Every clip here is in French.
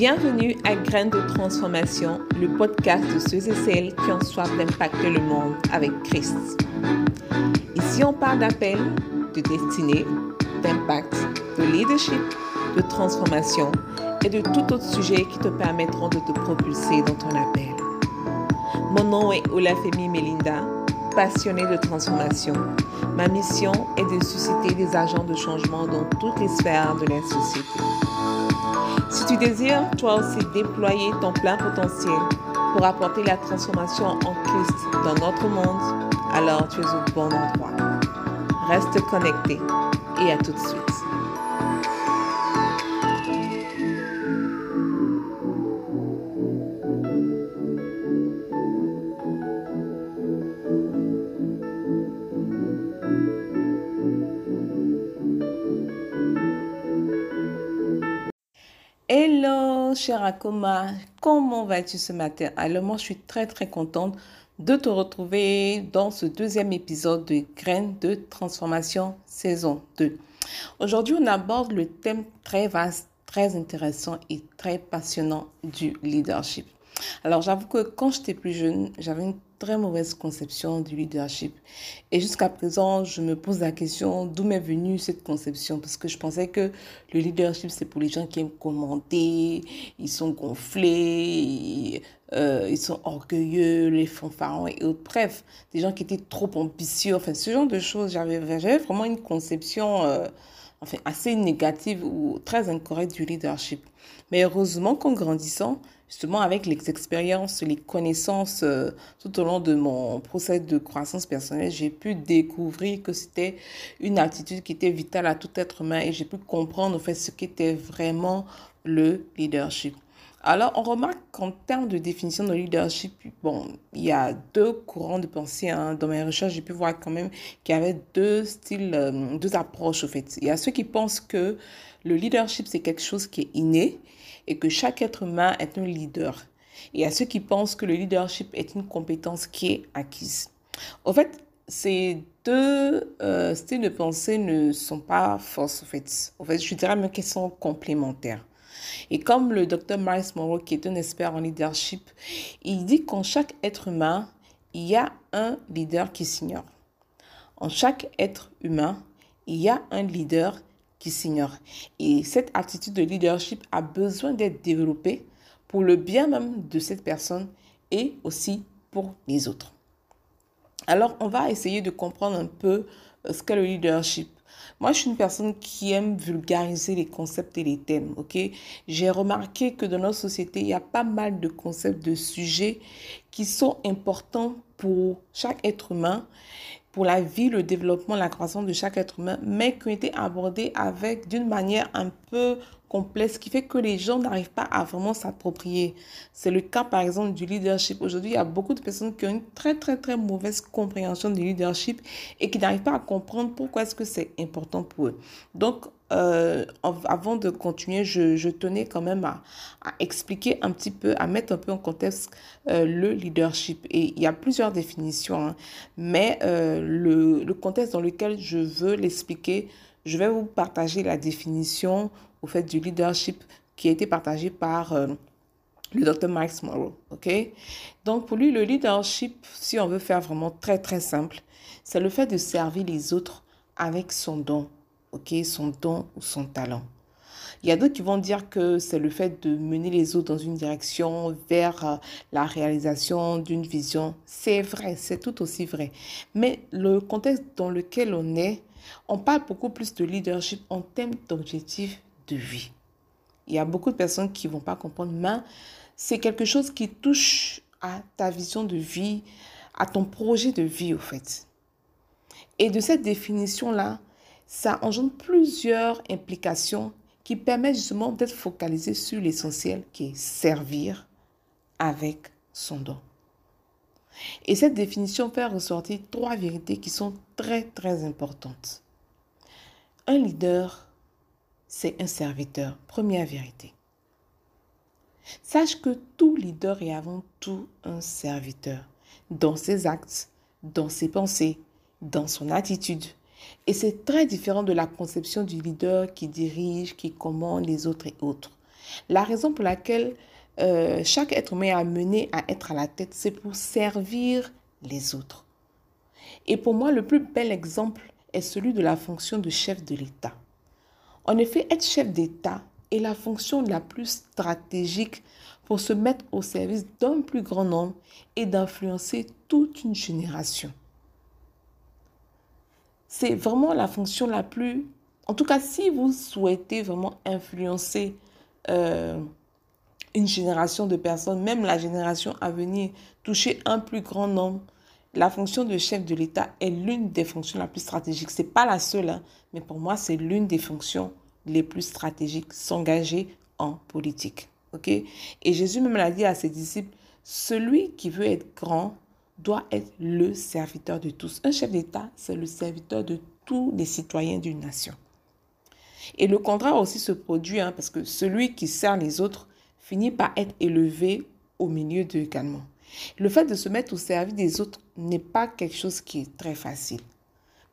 Bienvenue à Graines de transformation, le podcast de ceux et celles qui ont soif d'impacter le monde avec Christ. Ici, on parle d'appel, de destinée, d'impact, de leadership, de transformation et de tout autre sujet qui te permettront de te propulser dans ton appel. Mon nom est Olafemi Melinda, passionnée de transformation. Ma mission est de susciter des agents de changement dans toutes les sphères de la société. Si tu désires toi aussi déployer ton plein potentiel pour apporter la transformation en Christ dans notre monde, alors tu es au bon endroit. Reste connecté et à tout de suite. Cher Akoma, comment vas-tu ce matin? Alors, moi, je suis très, très contente de te retrouver dans ce deuxième épisode de Graines de transformation saison 2. Aujourd'hui, on aborde le thème très vaste, très intéressant et très passionnant du leadership. Alors, j'avoue que quand j'étais plus jeune, j'avais une très mauvaise conception du leadership. Et jusqu'à présent, je me pose la question d'où m'est venue cette conception. Parce que je pensais que le leadership, c'est pour les gens qui aiment commenter, ils sont gonflés, euh, ils sont orgueilleux, les fanfarons et autres. Bref, des gens qui étaient trop ambitieux. Enfin, ce genre de choses, j'avais vraiment une conception euh, enfin, assez négative ou très incorrecte du leadership. Mais heureusement qu'en grandissant, justement avec les expériences, les connaissances euh, tout au long de mon procès de croissance personnelle, j'ai pu découvrir que c'était une attitude qui était vitale à tout être humain et j'ai pu comprendre en fait ce qu'était vraiment le leadership. Alors, on remarque qu'en termes de définition de leadership, bon, il y a deux courants de pensée. Hein. Dans mes recherches, j'ai pu voir quand même qu'il y avait deux styles, euh, deux approches, au fait. Il y a ceux qui pensent que le leadership, c'est quelque chose qui est inné et que chaque être humain est un leader. Et a ceux qui pensent que le leadership est une compétence qui est acquise. Au fait, ces deux euh, styles de pensée ne sont pas fausses, en fait. En je dirais même qu'ils sont complémentaires. Et comme le docteur Miles Monroe, qui est un expert en leadership, il dit qu'en chaque être humain, il y a un leader qui s'ignore. En chaque être humain, il y a un leader qui s'ignore. Et cette attitude de leadership a besoin d'être développée pour le bien même de cette personne et aussi pour les autres. Alors, on va essayer de comprendre un peu euh, ce qu'est le leadership. Moi, je suis une personne qui aime vulgariser les concepts et les thèmes, ok? J'ai remarqué que dans notre société, il y a pas mal de concepts, de sujets qui sont importants pour chaque être humain pour la vie, le développement, la croissance de chaque être humain, mais qui ont été abordés avec d'une manière un peu complexe, qui fait que les gens n'arrivent pas à vraiment s'approprier. C'est le cas, par exemple, du leadership. Aujourd'hui, il y a beaucoup de personnes qui ont une très, très, très mauvaise compréhension du leadership et qui n'arrivent pas à comprendre pourquoi est-ce que c'est important pour eux. Euh, avant de continuer, je, tenais quand même à, expliquer un petit peu, à mettre un peu en contexte euh, le leadership. Et il y a plusieurs définitions, hein. mais euh, le, contexte dans lequel je veux l'expliquer, je vais vous partager la définition au fait du leadership qui a été partagée par le docteur Max Morrow. ok? Donc pour lui, le leadership, si on veut faire vraiment très très simple, c'est le fait de servir les autres avec son don son don ou son talent. Il y a d'autres qui vont dire que c'est le fait de mener les autres dans une direction vers euh, la réalisation d'une vision. C'est vrai, c'est tout aussi vrai. Mais le contexte dans lequel on est, on parle beaucoup plus de leadership en termes d'objectifs de vie. Il y a beaucoup de personnes qui ne vont pas comprendre, mais c'est quelque chose qui touche à ta vision de vie, à ton projet de vie, au fait. Et de cette définition-là, ça engendre plusieurs implications qui permettent justement d'être focalisé sur l'essentiel qui est servir avec son don. Et cette définition fait ressortir trois vérités qui sont très très importantes. Un leader, c'est un serviteur. Première vérité. Sache que tout leader est avant tout un serviteur dans ses actes, dans ses pensées, dans son attitude, et c'est très différent de la conception du leader qui dirige, qui commande les autres et autres. La raison pour laquelle euh, chaque être humain est amené à être à la tête, c'est pour servir les autres. Et pour moi, le plus bel exemple est celui de la fonction de chef de l'État. En effet, être chef d'État est la fonction la plus stratégique pour se mettre au service d'un plus grand nombre et d'influencer toute une génération. C'est vraiment la fonction la plus... En tout cas, si vous souhaitez vraiment influencer euh, une génération de personnes, même la génération à venir, toucher un plus grand nombre, la fonction de chef de l'État est l'une des fonctions la plus stratégiques. Ce n'est pas la seule, hein, mais pour moi, c'est l'une des fonctions les plus stratégiques, s'engager en politique. ok? Et Jésus même l'a dit à ses disciples, celui qui veut être grand doit être le serviteur de tous. Un chef d'État, c'est le serviteur de tous les citoyens d'une nation. Et le contraire aussi se produit, hein, parce que celui qui sert les autres finit par être élevé au milieu d'eux également. Le fait de se mettre au service des autres n'est pas quelque chose qui est très facile.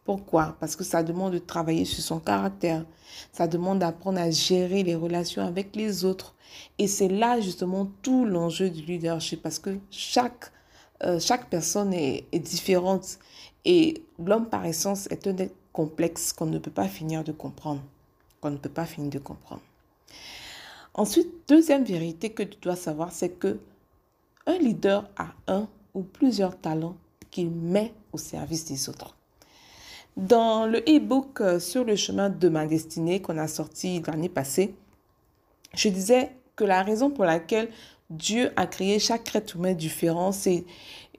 Pourquoi? Parce que ça demande de travailler sur son caractère. Ça demande d'apprendre à gérer les relations avec les autres. Et c'est là justement tout l'enjeu du leadership parce que chaque, euh, chaque personne est, différente. Et l'homme par essence est un être complexe qu'on ne peut pas finir de comprendre. Qu'on ne peut pas finir de comprendre. Ensuite, deuxième vérité que tu dois savoir, c'est que un leader a un ou plusieurs talents qu'il met au service des autres. Dans le e-book euh, sur le chemin de ma destinée qu'on a sorti l'année passée, je disais que la raison pour laquelle Dieu a créé chaque être humain différent, c'est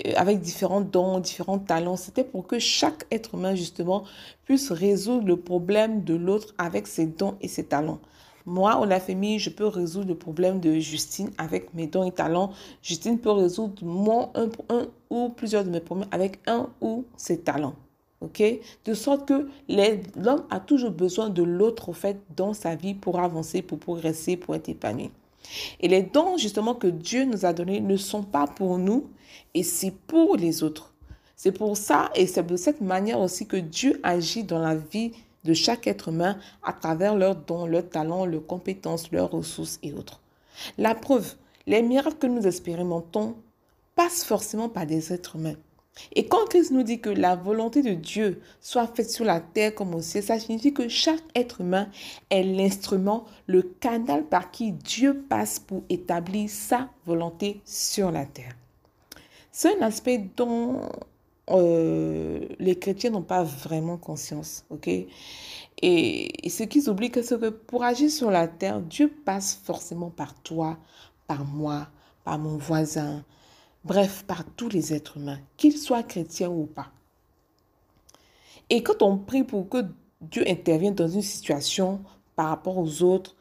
euh, avec différents dons, différents talents, c'était pour que chaque être humain justement puisse résoudre le problème de l'autre avec ses dons et ses talents. Moi, la famille, je peux résoudre le problème de Justine avec mes dons et talents. Justine peut résoudre mon un, ou plusieurs de mes problèmes avec un ou ses talents. OK? De sorte que l'homme a toujours besoin de l'autre, au fait, dans sa vie pour avancer, pour progresser, pour être épanoui. Et les dons, justement, que Dieu nous a donnés ne sont pas pour nous, et c'est pour les autres. C'est pour ça, et c'est de cette manière aussi que Dieu agit dans la vie de chaque être humain à travers leurs dons, leurs talents, leurs compétences, leurs ressources et autres. La preuve, les miracles que nous expérimentons passent forcément par des êtres humains. Et quand Christ nous dit que la volonté de Dieu soit faite sur la terre comme au ciel, ça signifie que chaque être humain est l'instrument, le canal par qui Dieu passe pour établir sa volonté sur la terre. C'est un aspect dont euh, les chrétiens n'ont pas vraiment conscience, et, ce qu'ils oublient, c'est que pour agir sur la terre, Dieu passe forcément par toi, par moi, par mon voisin, bref, par tous les êtres humains, qu'ils soient chrétiens ou pas. Et quand on prie pour que Dieu intervienne dans une situation par rapport aux autres,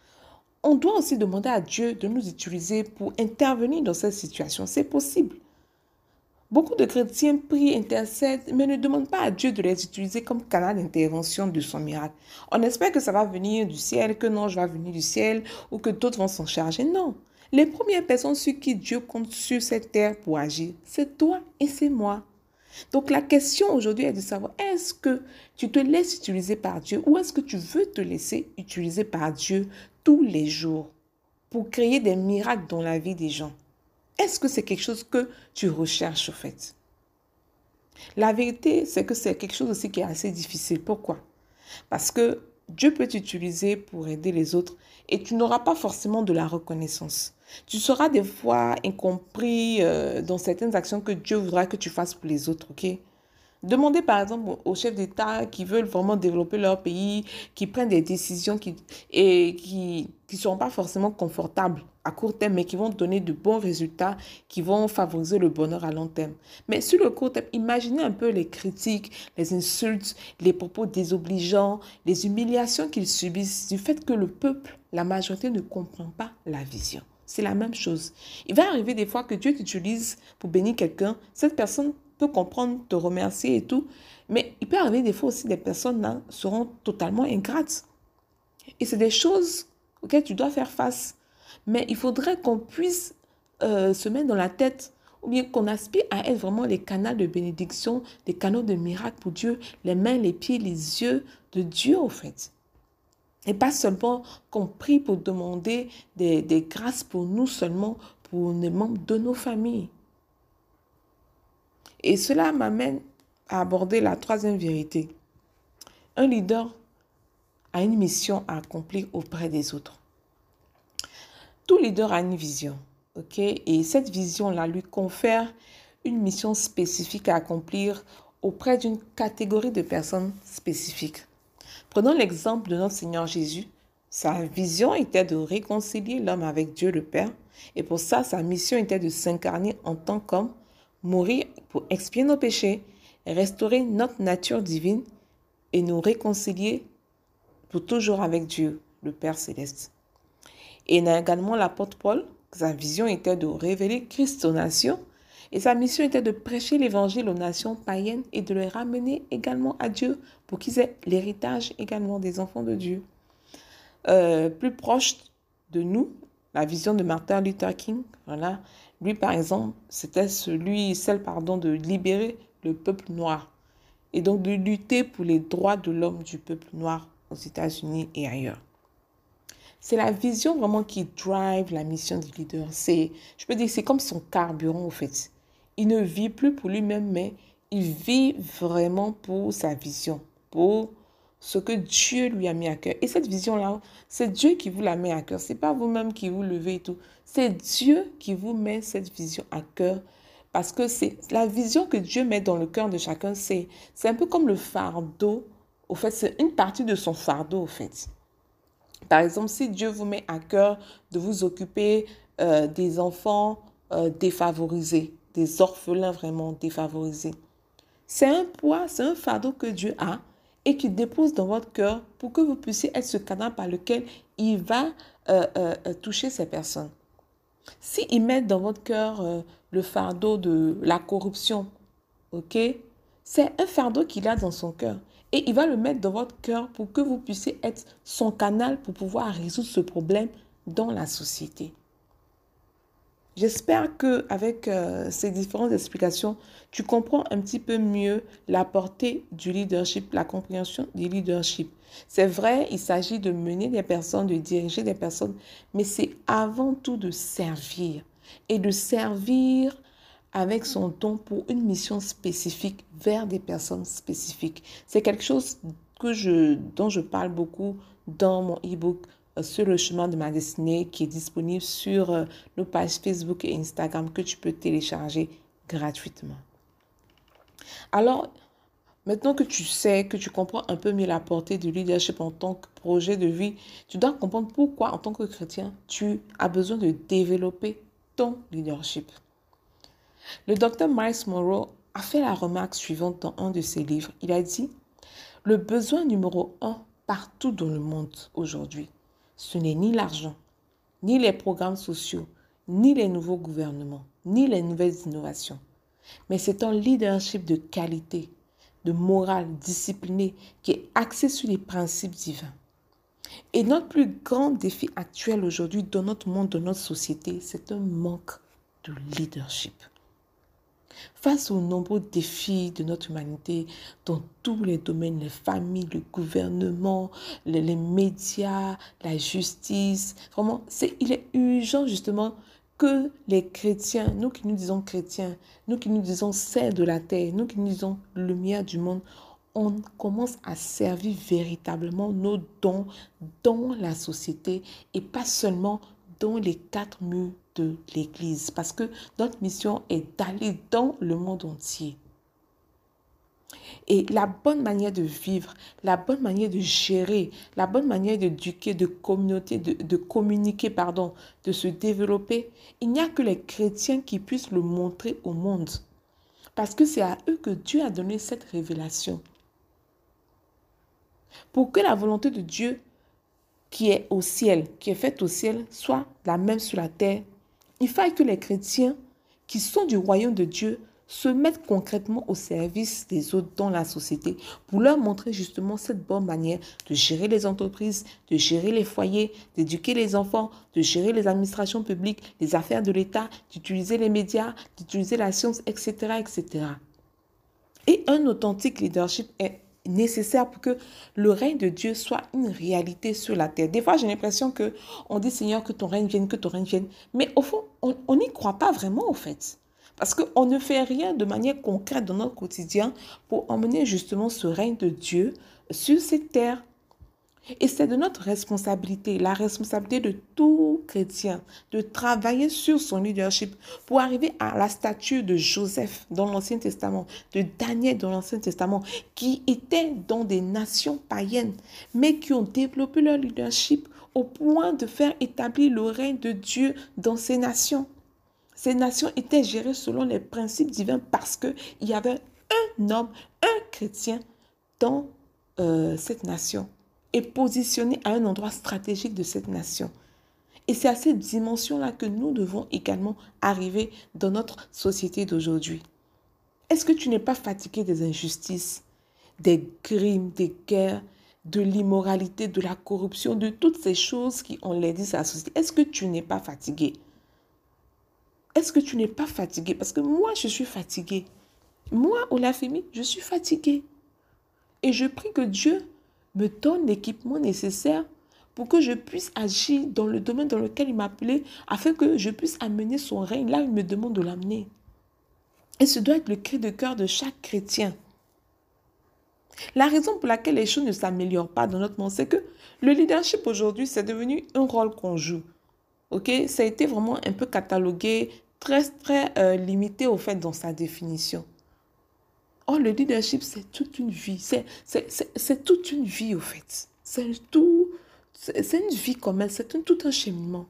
on doit aussi demander à Dieu de nous utiliser pour intervenir dans cette situation. C'est possible. Beaucoup de chrétiens prient, intercèdent, mais ne demandent pas à Dieu de les utiliser comme canal d'intervention de son miracle. On espère que ça va venir du ciel, que non, je vais venir du ciel, ou que d'autres vont s'en charger. Non. Les premières personnes sur qui Dieu compte sur cette terre pour agir, c'est toi et c'est moi. Donc la question aujourd'hui est de savoir, est-ce que tu te laisses utiliser par Dieu ou est-ce que tu veux te laisser utiliser par Dieu tous les jours pour créer des miracles dans la vie des gens? Est-ce que c'est quelque chose que tu recherches au fait? La vérité, c'est que c'est quelque chose aussi qui est assez difficile. Pourquoi? Parce que Dieu peut t'utiliser pour aider les autres et tu n'auras pas forcément de la reconnaissance. Tu seras des fois incompris euh, dans certaines actions que Dieu voudra que tu fasses pour les autres, ok? Demandez par exemple aux chefs d'État qui veulent vraiment développer leur pays, qui prennent des décisions qui, qui ne seront pas forcément confortables à court terme, mais qui vont donner de bons résultats, qui vont favoriser le bonheur à long terme. Mais sur le court terme, imaginez un peu les critiques, les insultes, les propos désobligeants, les humiliations qu'ils subissent du fait que le peuple, la majorité, ne comprend pas la vision. C'est la même chose. Il va arriver des fois que Dieu t'utilise pour bénir quelqu'un. Cette personne peut comprendre, te remercier et tout. Mais il peut arriver des fois aussi des personnes là seront totalement ingrates. Et c'est des choses auxquelles tu dois faire face. Mais il faudrait qu'on puisse euh, se mettre dans la tête ou bien qu'on aspire à être vraiment les canaux de bénédiction, les canaux de miracle pour Dieu, les mains, les pieds, les yeux de Dieu, au fait. Et pas seulement qu'on prie pour demander des, grâces pour nous seulement, pour les membres de nos familles. Et cela m'amène à aborder la troisième vérité. Un leader a une mission à accomplir auprès des autres. Tout leader a une vision? Et cette vision-là lui confère une mission spécifique à accomplir auprès d'une catégorie de personnes spécifiques. Prenons l'exemple de notre Seigneur Jésus. Sa vision était de réconcilier l'homme avec Dieu le Père. Et pour ça, sa mission était de s'incarner en tant qu'homme, mourir pour expier nos péchés, restaurer notre nature divine et nous réconcilier pour toujours avec Dieu, le Père céleste. Et il a également l'apôtre Paul. Sa vision était de révéler Christ aux nations et sa mission était de prêcher l'évangile aux nations païennes et de les ramener également à Dieu pour qu'ils aient l'héritage également des enfants de Dieu. Euh, plus proche de nous, la vision de Martin Luther King, voilà, lui par exemple, c'était celui, celle pardon, de libérer le peuple noir et donc de lutter pour les droits de l'homme du peuple noir aux États-Unis et ailleurs. C'est la vision vraiment qui drive la mission du leader. C'est, je peux dire, c'est comme son carburant au fait. Il ne vit plus pour lui-même, mais il vit vraiment pour sa vision, pour ce que Dieu lui a mis à cœur. Et cette vision-là, c'est Dieu qui vous la met à cœur. C'est pas vous-même qui vous levez et tout. C'est Dieu qui vous met cette vision à cœur. Parce que c'est la vision que Dieu met dans le cœur de chacun. C'est, un peu comme le fardeau. Au fait, c'est une partie de son fardeau, au fait. Par exemple, si Dieu vous met à cœur de vous occuper euh, des enfants euh, défavorisés, des orphelins vraiment défavorisés. C'est un poids, c'est un fardeau que Dieu a et qui dépose dans votre cœur pour que vous puissiez être ce canal par lequel il va euh, euh, euh, toucher ces personnes. S'il met dans votre cœur le fardeau de la corruption, ok, c'est un fardeau qu'il a dans son cœur. Et il va le mettre dans votre cœur pour que vous puissiez être son canal pour pouvoir résoudre ce problème dans la société. J'espère que avec euh, ces différentes explications, tu comprends un petit peu mieux la portée du leadership, la compréhension du leadership. C'est vrai, il s'agit de mener des personnes, de diriger des personnes, mais c'est avant tout de servir et de servir avec son don pour une mission spécifique vers des personnes spécifiques. C'est quelque chose dont je parle beaucoup dans mon e-book sur le chemin de ma destinée qui est disponible sur euh, nos pages Facebook et Instagram que tu peux télécharger gratuitement. Alors, maintenant que tu sais, que tu comprends un peu mieux la portée du leadership en tant que projet de vie, tu dois comprendre pourquoi en tant que chrétien, tu as besoin de développer ton leadership. Le docteur Miles Monroe a fait la remarque suivante dans un de ses livres. Il a dit, le besoin numéro un partout dans le monde aujourd'hui, ce n'est ni l'argent, ni les programmes sociaux, ni les nouveaux gouvernements, ni les nouvelles innovations, mais c'est un leadership de qualité, de morale discipliné qui est axé sur les principes divins. Et notre plus grand défi actuel aujourd'hui dans notre monde, dans notre société, c'est un manque de leadership. Face aux nombreux défis de notre humanité dans tous les domaines, les familles, le gouvernement, les, médias, la justice, vraiment, c'est, il est urgent justement que les chrétiens, nous qui nous disons chrétiens, nous qui nous disons sel de la terre, nous qui nous disons lumière du monde, on commence à servir véritablement nos dons dans la société et pas seulement dans les quatre murs de l'Église. Parce que notre mission est d'aller dans le monde entier. Et la bonne manière de vivre, la bonne manière de gérer, la bonne manière d'éduquer, de communauté, de, de, communiquer, pardon, de se développer, il n'y a que les chrétiens qui puissent le montrer au monde. Parce que c'est à eux que Dieu a donné cette révélation. Pour que la volonté de Dieu qui est au ciel, qui est faite au ciel, soit la même sur la terre. Il faut que les chrétiens qui sont du royaume de Dieu se mettent concrètement au service des autres dans la société pour leur montrer justement cette bonne manière de gérer les entreprises, de gérer les foyers, d'éduquer les enfants, de gérer les administrations publiques, les affaires de l'État, d'utiliser les médias, d'utiliser la science, etc., etc. Et un authentique leadership est nécessaire pour que le règne de Dieu soit une réalité sur la terre. Des fois, j'ai l'impression que on dit Seigneur que ton règne vienne, que ton règne vienne, mais au fond, on n'y croit pas vraiment en fait. Parce qu'on ne fait rien de manière concrète dans notre quotidien pour emmener justement ce règne de Dieu sur cette terre. Et c'est de notre responsabilité, la responsabilité de tout chrétien, de travailler sur son leadership pour arriver à la statue de Joseph dans l'Ancien Testament, de Daniel dans l'Ancien Testament, qui étaient dans des nations païennes, mais qui ont développé leur leadership au point de faire établir le règne de Dieu dans ces nations. Ces nations étaient gérées selon les principes divins parce qu'il y avait un homme, un chrétien dans euh, cette nation et positionné à un endroit stratégique de cette nation. Et c'est à cette dimension-là que nous devons également arriver dans notre société d'aujourd'hui. Est-ce que tu n'es pas fatigué des injustices, des crimes, des guerres, de l'immoralité, de la corruption, de toutes ces choses qui ont l'aidé à la société? Est-ce que tu n'es pas fatigué? Est-ce que tu n'es pas fatigué? Parce que moi, je suis fatigué. Moi, Olafemi, je suis fatigué. Et je prie que Dieu me donne l'équipement nécessaire pour que je puisse agir dans le domaine dans lequel il m'a appelé, afin que je puisse amener son règne là où il me demande de l'amener. Et ce doit être le cri de cœur de chaque chrétien. La raison pour laquelle les choses ne s'améliorent pas dans notre monde, c'est que le leadership aujourd'hui, c'est devenu un rôle qu'on joue. Ok, ça a été vraiment un peu catalogué, très très euh, limité au fait dans sa définition. Oh, le leadership, c'est toute une vie. C'est toute une vie, au fait. C'est tout. C'est une vie comme elle. C'est tout un cheminement.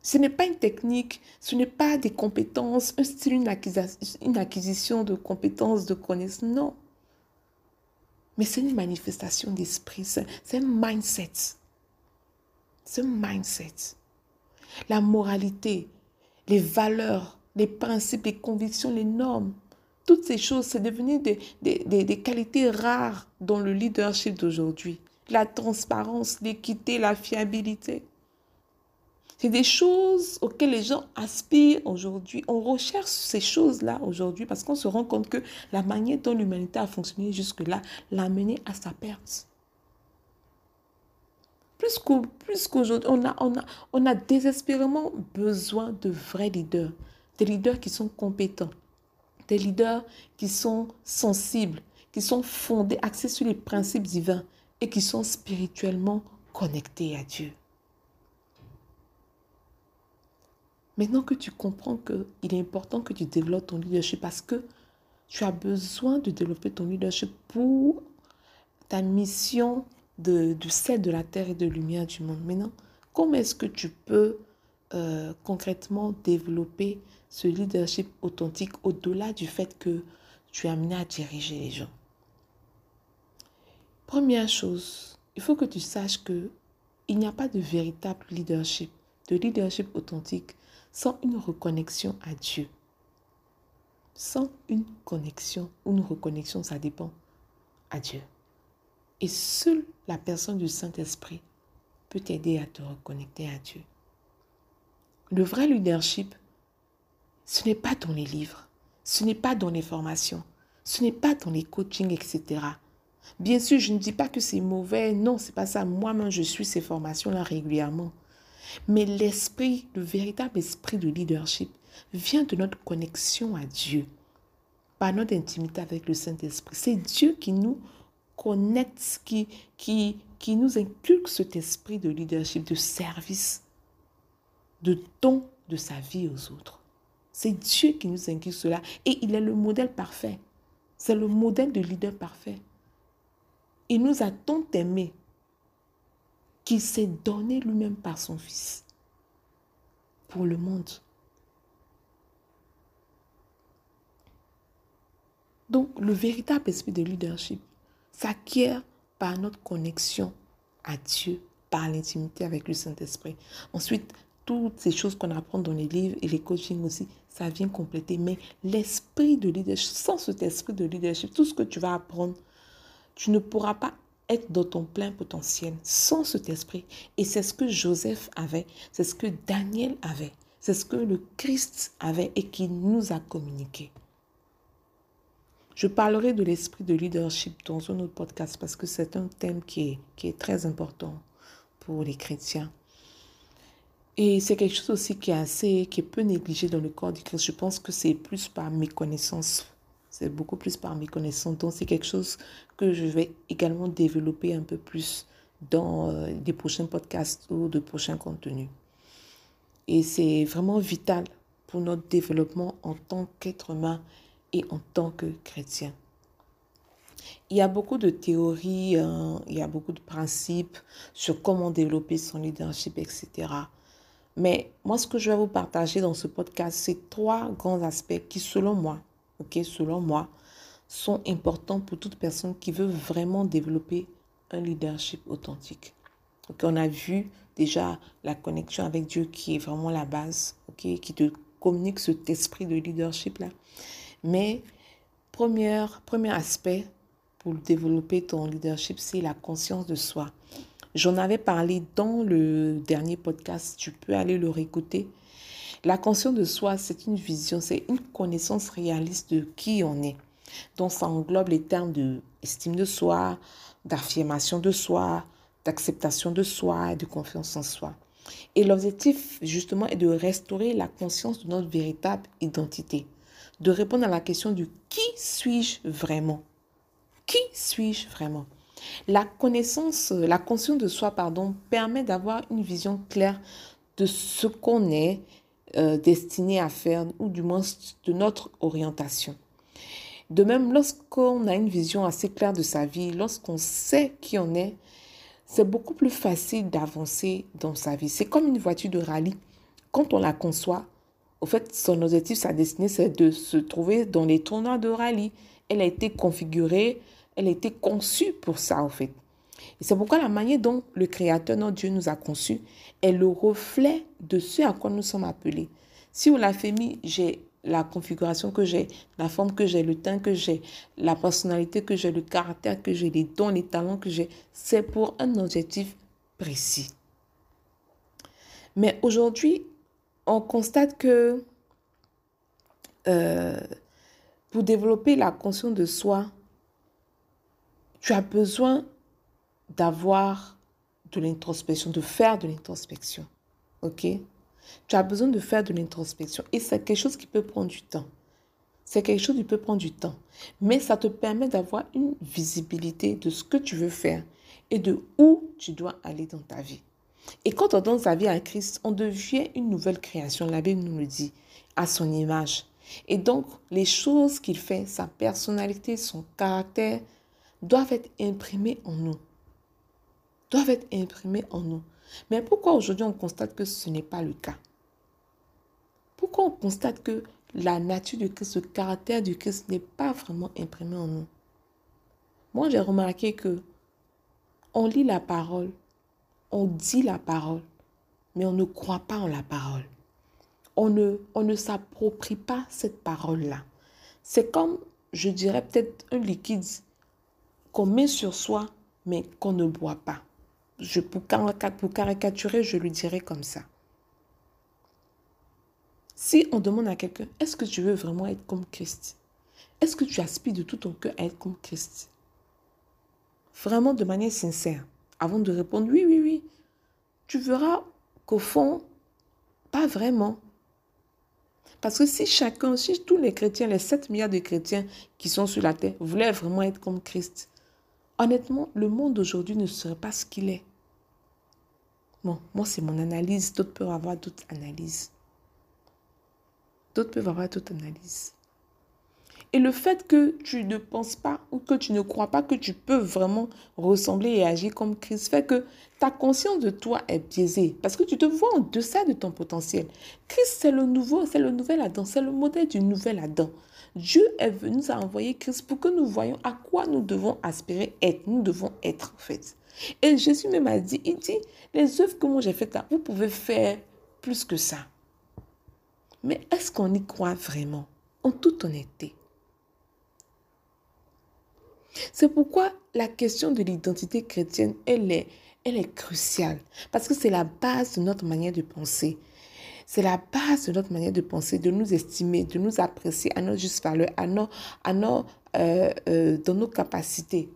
Ce n'est pas une technique, ce n'est pas des compétences, un style, une acquisition, une acquisition de compétences, de connaissances. Non. Mais c'est une manifestation d'esprit. C'est un mindset. C'est un mindset. La moralité, les valeurs, les principes, les convictions, les normes toutes ces choses, c'est devenu des, des, qualités rares dans le leadership d'aujourd'hui. La transparence, l'équité, la fiabilité. C'est des choses auxquelles les gens aspirent aujourd'hui. On recherche ces choses-là aujourd'hui parce qu'on se rend compte que la manière dont l'humanité a fonctionné jusque-là l'a mené à sa perte. Plus qu'aujourd'hui, on, a, on, a, on a désespérément besoin de vrais leaders, des leaders qui sont compétents, des leaders qui sont sensibles, qui sont fondés, axés sur les principes divins et qui sont spirituellement connectés à Dieu. Maintenant que tu comprends qu'il est important que tu développes ton leadership parce que tu as besoin de développer ton leadership pour ta mission de, du sel de la terre et de lumière du monde. Maintenant, comment est-ce que tu peux euh, concrètement développer ce leadership authentique au-delà du fait que tu es amené à diriger les gens. Première chose, il faut que tu saches que il n'y a pas de véritable leadership, de leadership authentique sans une reconnexion à Dieu. Sans une connexion une reconnexion, ça dépend, à Dieu. Et seule la personne du Saint-Esprit peut t'aider à te reconnecter à Dieu. Le vrai leadership, ce n'est pas dans les livres, ce n'est pas dans les formations, ce n'est pas dans les coachings, etc. Bien sûr, je ne dis pas que c'est mauvais, non, c'est pas ça. Moi-même, je suis ces formations-là régulièrement. Mais l'esprit, le véritable esprit de leadership, vient de notre connexion à Dieu, par notre intimité avec le Saint-Esprit. C'est Dieu qui nous connecte, qui, qui, qui nous inculque cet esprit de leadership, de service, de don de sa vie aux autres. C'est Dieu qui nous inquiète cela. Et il est le modèle parfait. C'est le modèle de leader parfait. Il nous a tant aimés qu'il s'est donné lui-même par son Fils pour le monde. Donc, le véritable esprit de leadership s'acquiert par notre connexion à Dieu, par l'intimité avec le Saint-Esprit. Ensuite, toutes ces choses qu'on apprend dans les livres et les coachings aussi, ça vient compléter. Mais l'esprit de leadership, sans cet esprit de leadership, tout ce que tu vas apprendre, tu ne pourras pas être dans ton plein potentiel sans cet esprit. Et c'est ce que Joseph avait, c'est ce que Daniel avait, c'est ce que le Christ avait et qui nous a communiqué. Je parlerai de l'esprit de leadership dans un autre podcast parce que c'est un thème qui est, qui est très important pour les chrétiens. Et c'est quelque chose aussi qui est assez, qui est peu négligé dans le corps du Christ. Je pense que c'est plus par méconnaissance. C'est beaucoup plus par méconnaissance. Donc, c'est quelque chose que je vais également développer un peu plus dans euh, des prochains podcasts ou de prochains contenus. Et c'est vraiment vital pour notre développement en tant qu'être humain et en tant que chrétien. Il y a beaucoup de théories, hein, il y a beaucoup de principes sur comment développer son leadership, etc. Mais moi, ce que je vais vous partager dans ce podcast, c'est trois grands aspects qui, selon moi, ok, selon moi, sont importants pour toute personne qui veut vraiment développer un leadership authentique. Ok, on a vu déjà la connexion avec Dieu qui est vraiment la base, ok, qui te communique cet esprit de leadership là. Mais premier, premier aspect pour développer ton leadership, c'est la conscience de soi. J'en avais parlé dans le dernier podcast, tu peux aller le réécouter. La conscience de soi, c'est une vision, c'est une connaissance réaliste de qui on est. Donc ça englobe les termes de estime de soi, d'affirmation de soi, d'acceptation de soi et de confiance en soi. Et l'objectif, justement, est de restaurer la conscience de notre véritable identité, de répondre à la question du qui suis-je vraiment? Qui suis-je vraiment? La connaissance, la conscience de soi, pardon, permet d'avoir une vision claire de ce qu'on est euh, destiné à faire, ou du moins de notre orientation. De même, lorsqu'on a une vision assez claire de sa vie, lorsqu'on sait qui on est, c'est beaucoup plus facile d'avancer dans sa vie. C'est comme une voiture de rallye. Quand on la conçoit, au fait, son objectif, sa destinée, c'est de se trouver dans les tournois de rallye. Elle a été configurée elle été conçue pour ça, en fait. Et c'est pourquoi la manière dont le Créateur, notre Dieu, nous a conçus est le reflet de ce à quoi nous sommes appelés. Si vous la famille, j'ai la configuration que j'ai, la forme que j'ai, le teint que j'ai, la personnalité que j'ai, le caractère que j'ai, les dons, les talents que j'ai, c'est pour un objectif précis. Mais aujourd'hui, on constate que euh, pour développer la conscience de soi, tu as besoin d'avoir de l'introspection, de faire de l'introspection. OK? Tu as besoin de faire de l'introspection. Et c'est quelque chose qui peut prendre du temps. C'est quelque chose qui peut prendre du temps. Mais ça te permet d'avoir une visibilité de ce que tu veux faire et de où tu dois aller dans ta vie. Et quand on donne sa vie à Christ, on devient une nouvelle création. La Bible nous le dit, à son image. Et donc, les choses qu'il fait, sa personnalité, son caractère, doivent être imprimés en nous. Doivent être imprimés en nous. Mais pourquoi aujourd'hui on constate que ce n'est pas le cas? Pourquoi on constate que la nature du Christ, le caractère du Christ n'est pas vraiment imprimé en nous? Moi, j'ai remarqué que on lit la parole, on dit la parole, mais on ne croit pas en la parole. On ne, on ne s'approprie pas cette parole-là. C'est comme, je dirais, peut-être un liquide qu'on met sur soi, mais qu'on ne boit pas. Je, pour, pour caricaturer, je lui dirais comme ça. Si on demande à quelqu'un, est-ce que tu veux vraiment être comme Christ? Est-ce que tu aspires de tout ton cœur à être comme Christ? Vraiment de manière sincère, avant de répondre oui, oui, oui, tu verras qu'au fond, pas vraiment. Parce que si chacun, si tous les chrétiens, les 7 milliards de chrétiens qui sont sur la terre, voulaient vraiment être comme Christ, honnêtement, le monde d'aujourd'hui ne serait pas ce qu'il est. Bon, moi, c'est mon analyse. D'autres peuvent avoir d'autres analyses. D'autres peuvent avoir d'autres analyses. Et le fait que tu ne penses pas ou que tu ne crois pas que tu peux vraiment ressembler et agir comme Christ fait que ta conscience de toi est biaisée parce que tu te vois en deçà de ton potentiel. Christ, c'est le nouveau, c'est le nouvel Adam, c'est le modèle du nouvel Adam. Dieu est venu, nous a envoyé Christ pour que nous voyions à quoi nous devons aspirer être. Nous devons être en fait. Et Jésus même a dit, il dit, les œuvres que moi j'ai faites là, vous pouvez faire plus que ça. Mais est-ce qu'on y croit vraiment? En toute honnêteté. C'est pourquoi la question de l'identité chrétienne, elle est, elle est cruciale. Parce que c'est la base de notre manière de penser. C'est la base de notre manière de penser, de nous estimer, de nous apprécier à notre juste valeur, à nos, à nos, euh, euh, dans nos capacités,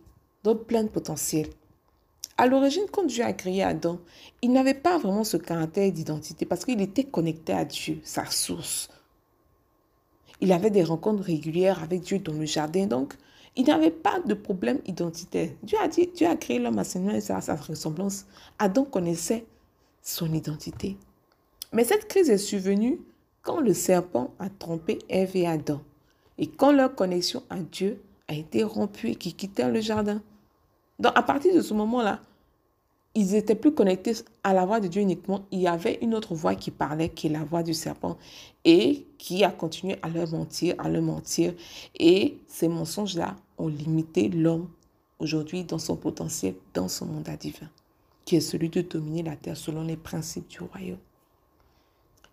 notre plein potentiel. À l'origine, quand Dieu a créé Adam, il n'avait pas vraiment ce caractère d'identité parce qu'il était connecté à Dieu, sa source. Il avait des rencontres régulières avec Dieu dans le jardin, donc il n'avait pas de problème identitaire. Dieu a dit, Dieu a créé l'homme à à sa ressemblance. Adam connaissait son identité. Mais cette crise est survenue quand le serpent a trompé Ève et Adam et quand leur connexion à Dieu a été rompue et qu'ils quittèrent le jardin. Donc à partir de ce moment-là, ils étaient plus connectés à la voix de Dieu uniquement. Il y avait une autre voix qui parlait, qui est la voix du serpent, et qui a continué à leur mentir, à leur mentir. Et ces mensonges-là ont limité l'homme aujourd'hui dans son potentiel, dans son mandat divin, qui est celui de dominer la terre selon les principes du royaume.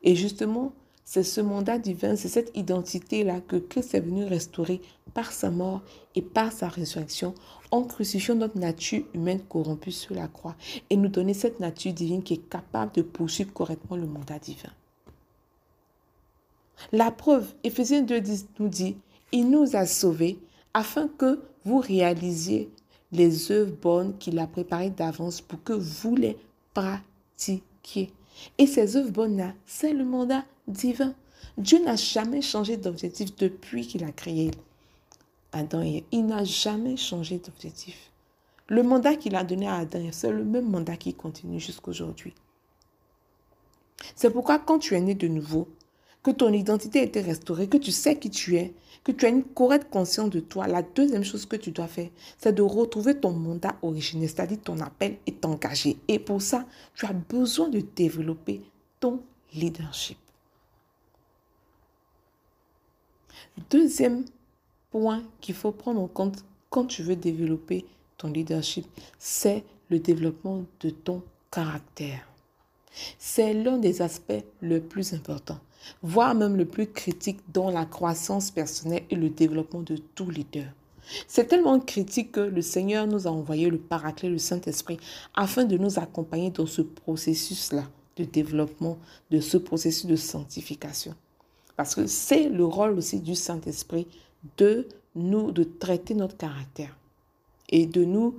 Et justement, c'est ce mandat divin, c'est cette identité-là que Christ est venu restaurer par sa mort et par sa résurrection en crucifiant notre nature humaine corrompue sur la croix et nous donner cette nature divine qui est capable de poursuivre correctement le mandat divin. La preuve, Ephésiens 2 nous dit, il nous a sauvés afin que vous réalisiez les œuvres bonnes qu'il a préparées d'avance pour que vous les pratiquiez. Et ces œuvres bonnes-là, c'est le mandat divin. Dieu n'a jamais changé d'objectif depuis qu'il a créé Adam et Il n'a jamais changé d'objectif. Le mandat qu'il a donné à Adam, c'est le même mandat qui continue jusqu'aujourd'hui. C'est pourquoi quand tu es né de nouveau, que ton identité a été restaurée, que tu sais qui tu es, que tu as une correcte conscience de toi, la deuxième chose que tu dois faire, c'est de retrouver ton mandat originel, c'est-à-dire ton appel et t'engager. Et pour ça, tu as besoin de développer ton leadership. Deuxième point qu'il faut prendre en compte quand tu veux développer ton leadership, c'est le développement de ton caractère. C'est l'un des aspects le plus importants voire même le plus critique dans la croissance personnelle et le développement de tout leader. C'est tellement critique que le Seigneur nous a envoyé le Paraclet, le Saint-Esprit, afin de nous accompagner dans ce processus-là de développement, de ce processus de sanctification. Parce que c'est le rôle aussi du Saint-Esprit de nous, de traiter notre caractère et de nous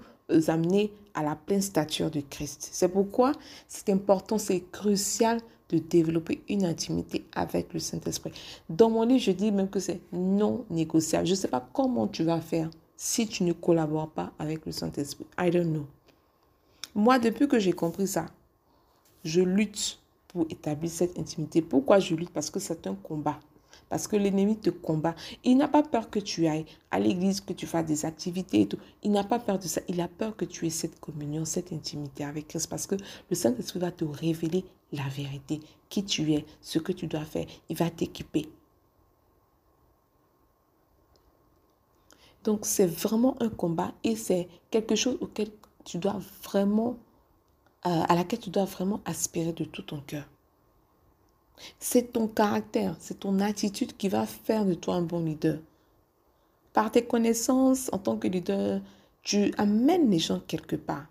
amener à la pleine stature de Christ. C'est pourquoi c'est important, c'est crucial de développer une intimité avec le Saint-Esprit. Dans mon livre, je dis même que c'est non négociable. Je ne sais pas comment tu vas faire si tu ne collabores pas avec le Saint-Esprit. I don't know. Moi, depuis que j'ai compris ça, je lutte pour établir cette intimité. Pourquoi je lutte? Parce que c'est un combat. Parce que l'ennemi te combat. Il n'a pas peur que tu ailles à l'église, que tu fasses des activités et tout. Il n'a pas peur de ça. Il a peur que tu aies cette communion, cette intimité avec Christ. Parce que le Saint-Esprit va te révéler la vérité, qui tu es, ce que tu dois faire. Il va t'équiper. Donc c'est vraiment un combat et c'est quelque chose auquel tu dois vraiment, euh, à laquelle tu dois vraiment aspirer de tout ton cœur. C'est ton caractère, c'est ton attitude qui va faire de toi un bon leader. Par tes connaissances en tant que leader, tu amènes les gens quelque part.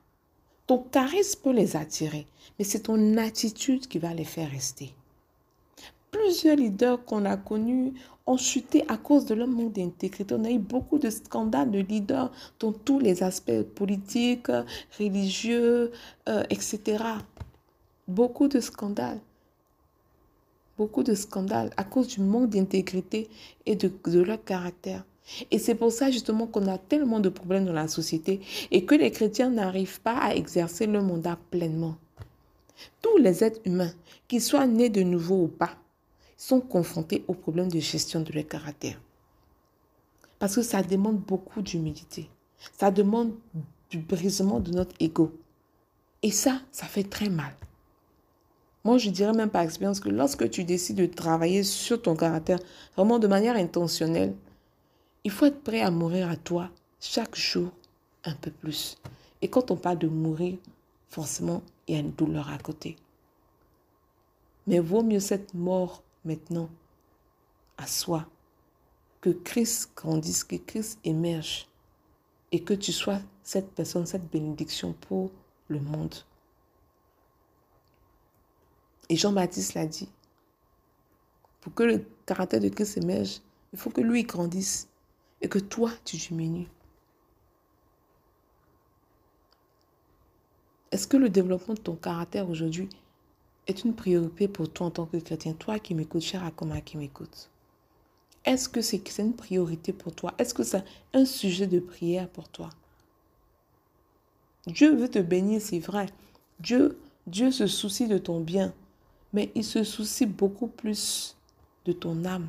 Ton charisme peut les attirer, mais c'est ton attitude qui va les faire rester. Plusieurs leaders qu'on a connus ont chuté à cause de leur manque d'intégrité. On a eu beaucoup de scandales de leaders dans tous les aspects politiques, religieux, euh, etc. Beaucoup de scandales beaucoup de scandales à cause du manque d'intégrité et de, leur caractère. Et c'est pour ça justement qu'on a tellement de problèmes dans la société et que les chrétiens n'arrivent pas à exercer leur mandat pleinement. Tous les êtres humains, qu'ils soient nés de nouveau ou pas, sont confrontés aux problèmes de gestion de leur caractère. Parce que ça demande beaucoup d'humilité. Ça demande du brisement de notre ego. Et ça, ça fait très mal. Moi, je dirais même par expérience que lorsque tu décides de travailler sur ton caractère, vraiment de manière intentionnelle, il faut être prêt à mourir à toi chaque jour un peu plus. Et quand on parle de mourir, forcément, il y a une douleur à côté. Mais vaut mieux cette mort maintenant à soi, que Christ grandisse, que Christ émerge et que tu sois cette personne, cette bénédiction pour le monde. Et Jean-Baptiste l'a dit, Pour que le caractère de Christ émerge, il faut que lui grandisse et que toi, tu diminues. Est-ce que le développement de ton caractère aujourd'hui est une priorité pour toi en tant que chrétien? Toi qui m'écoutes, cher Akoma qui m'écoute. Est-ce que c'est une priorité pour toi? Est-ce que c'est un sujet de prière pour toi? Dieu veut te bénir, c'est vrai. Dieu, Dieu se soucie de ton bien, mais il se soucie beaucoup plus de ton âme.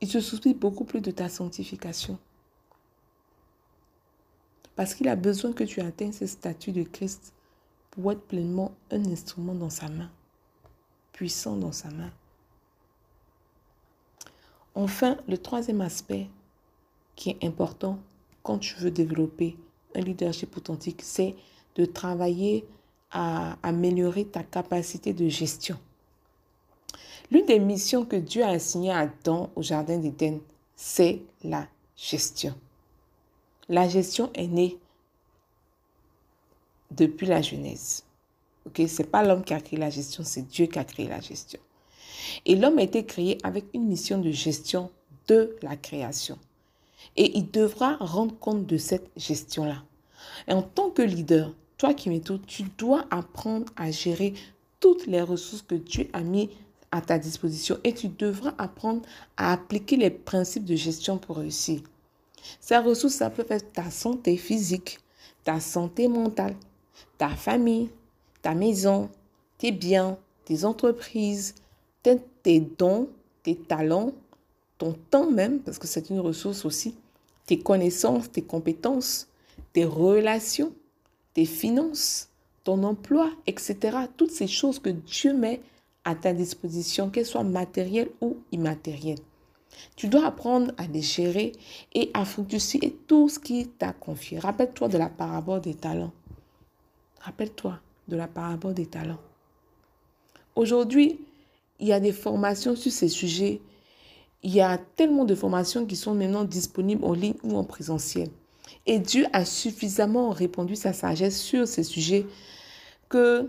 Il se soucie beaucoup plus de ta sanctification. Parce qu'il a besoin que tu atteignes ce statut de Christ pour être pleinement un instrument dans sa main, puissant dans sa main. Enfin, le troisième aspect qui est important quand tu veux développer un leadership authentique, c'est de travailler à améliorer ta capacité de gestion. L'une des missions que Dieu a assignées à Adam au Jardin d'Éden, c'est la gestion. La gestion est née depuis la Genèse. Ok, c'est pas l'homme qui a créé la gestion, c'est Dieu qui a créé la gestion. Et l'homme a été créé avec une mission de gestion de la création. Et il devra rendre compte de cette gestion-là. En tant que leader, toi qui m'écoutes, tu dois apprendre à gérer toutes les ressources que Dieu a mis à ta disposition et tu devras apprendre à appliquer les principes de gestion pour réussir. Ces ressources, ça peut être ta santé physique, ta santé mentale, ta famille, ta maison, tes biens, tes entreprises, tes dons, tes talents, ton temps même, parce que c'est une ressource aussi, tes connaissances, tes compétences, tes relations, tes finances, ton emploi, etc. Toutes ces choses que Dieu met à ta disposition, qu'elles soient matérielles ou immatérielles. Tu dois apprendre à gérer et à fructifier tout ce qui t'a confié. Rappelle-toi de la parabole des talents. Rappelle-toi de la parabole des talents. Aujourd'hui, il y a des formations sur ces sujets. Il y a tellement de formations qui sont maintenant disponibles en ligne ou en présentiel. Et Dieu a suffisamment répandu sa sagesse sur ces sujets que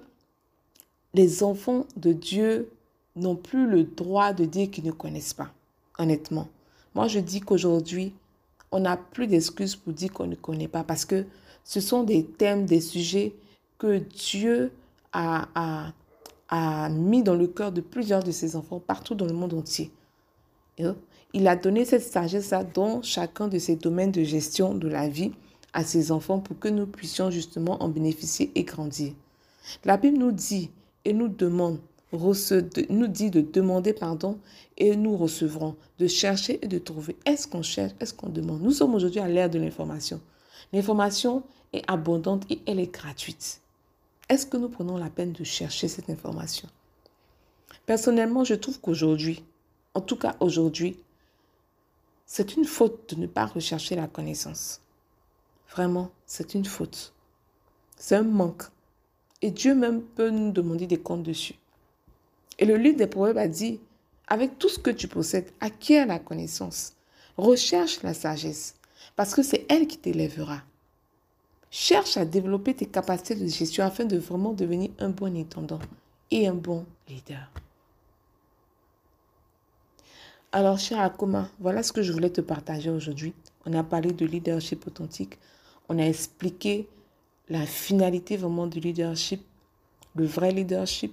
les enfants de Dieu n'ont plus le droit de dire qu'ils ne connaissent pas, honnêtement. Moi, je dis qu'aujourd'hui, on n'a plus d'excuses pour dire qu'on ne connaît pas parce que ce sont des thèmes, des sujets que Dieu a, a, a mis dans le cœur de plusieurs de ses enfants partout dans le monde entier. Il a donné cette sagesse dans chacun de ces domaines de gestion de la vie à ses enfants pour que nous puissions justement en bénéficier et grandir. La Bible nous dit et nous demande, nous dit de demander pardon et nous recevrons, de chercher et de trouver. Est-ce qu'on cherche, est-ce qu'on demande? Nous sommes aujourd'hui à l'ère de l'information. L'information est abondante et elle est gratuite. Est-ce que nous prenons la peine de chercher cette information? Personnellement, je trouve qu'aujourd'hui, en tout cas aujourd'hui, c'est une faute de ne pas rechercher la connaissance. Vraiment, c'est une faute. C'est un manque. Et Dieu même peut nous demander des comptes dessus. Et le livre des Proverbes a dit, avec tout ce que tu possèdes, acquiert la connaissance. Recherche la sagesse, parce que c'est elle qui t'élèvera. Cherche à développer tes capacités de gestion afin de vraiment devenir un bon intendant et un bon leader. Alors, cher Akoma, voilà ce que je voulais te partager aujourd'hui. On a parlé de leadership authentique. On a expliqué la finalité vraiment du leadership, le vrai leadership,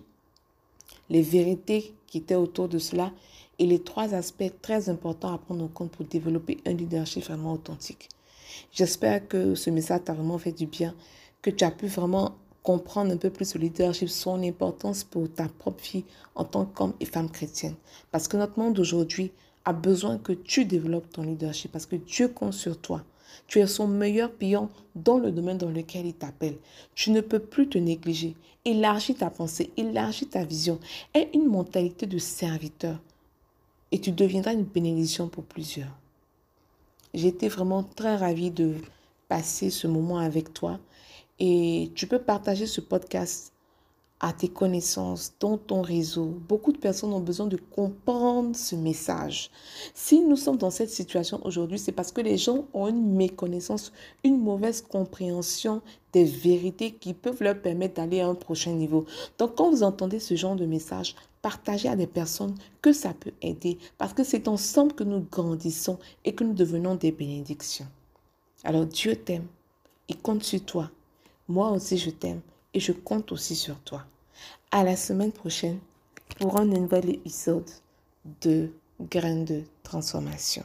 les vérités qui étaient autour de cela et les trois aspects très importants à prendre en compte pour développer un leadership vraiment authentique. J'espère que ce message t'a vraiment fait du bien, que tu as pu vraiment comprendre un peu plus le leadership, son importance pour ta propre vie en tant qu'homme et femme chrétienne. Parce que notre monde aujourd'hui a besoin que tu développes ton leadership, parce que Dieu compte sur toi. Tu es son meilleur pion dans le domaine dans lequel il t'appelle. Tu ne peux plus te négliger. Élargis ta pensée, élargis ta vision. Aie une mentalité de serviteur. Et tu deviendras une bénédiction pour plusieurs. J'étais vraiment très ravie de passer ce moment avec toi. Et tu peux partager ce podcast à tes connaissances, dans ton réseau. Beaucoup de personnes ont besoin de comprendre ce message. Si nous sommes dans cette situation aujourd'hui, c'est parce que les gens ont une méconnaissance, une mauvaise compréhension des vérités qui peuvent leur permettre d'aller à un prochain niveau. Donc quand vous entendez ce genre de message, partagez à des personnes que ça peut aider parce que c'est ensemble que nous grandissons et que nous devenons des bénédictions. Alors Dieu t'aime, il compte sur toi. Moi aussi je t'aime et je compte aussi sur toi. À la semaine prochaine pour un nouvel épisode de Graines de transformation.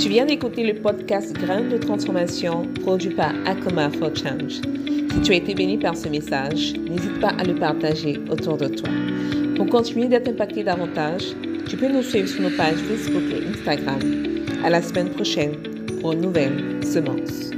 Tu viens d'écouter le podcast Graines de transformation produit par Akoma for Change. Si tu as été béni par ce message, n'hésite pas à le partager autour de toi. Pour continuer d'être impacté davantage, tu peux nous suivre sur nos pages Facebook et Instagram. À la semaine prochaine pour une nouvelle semence.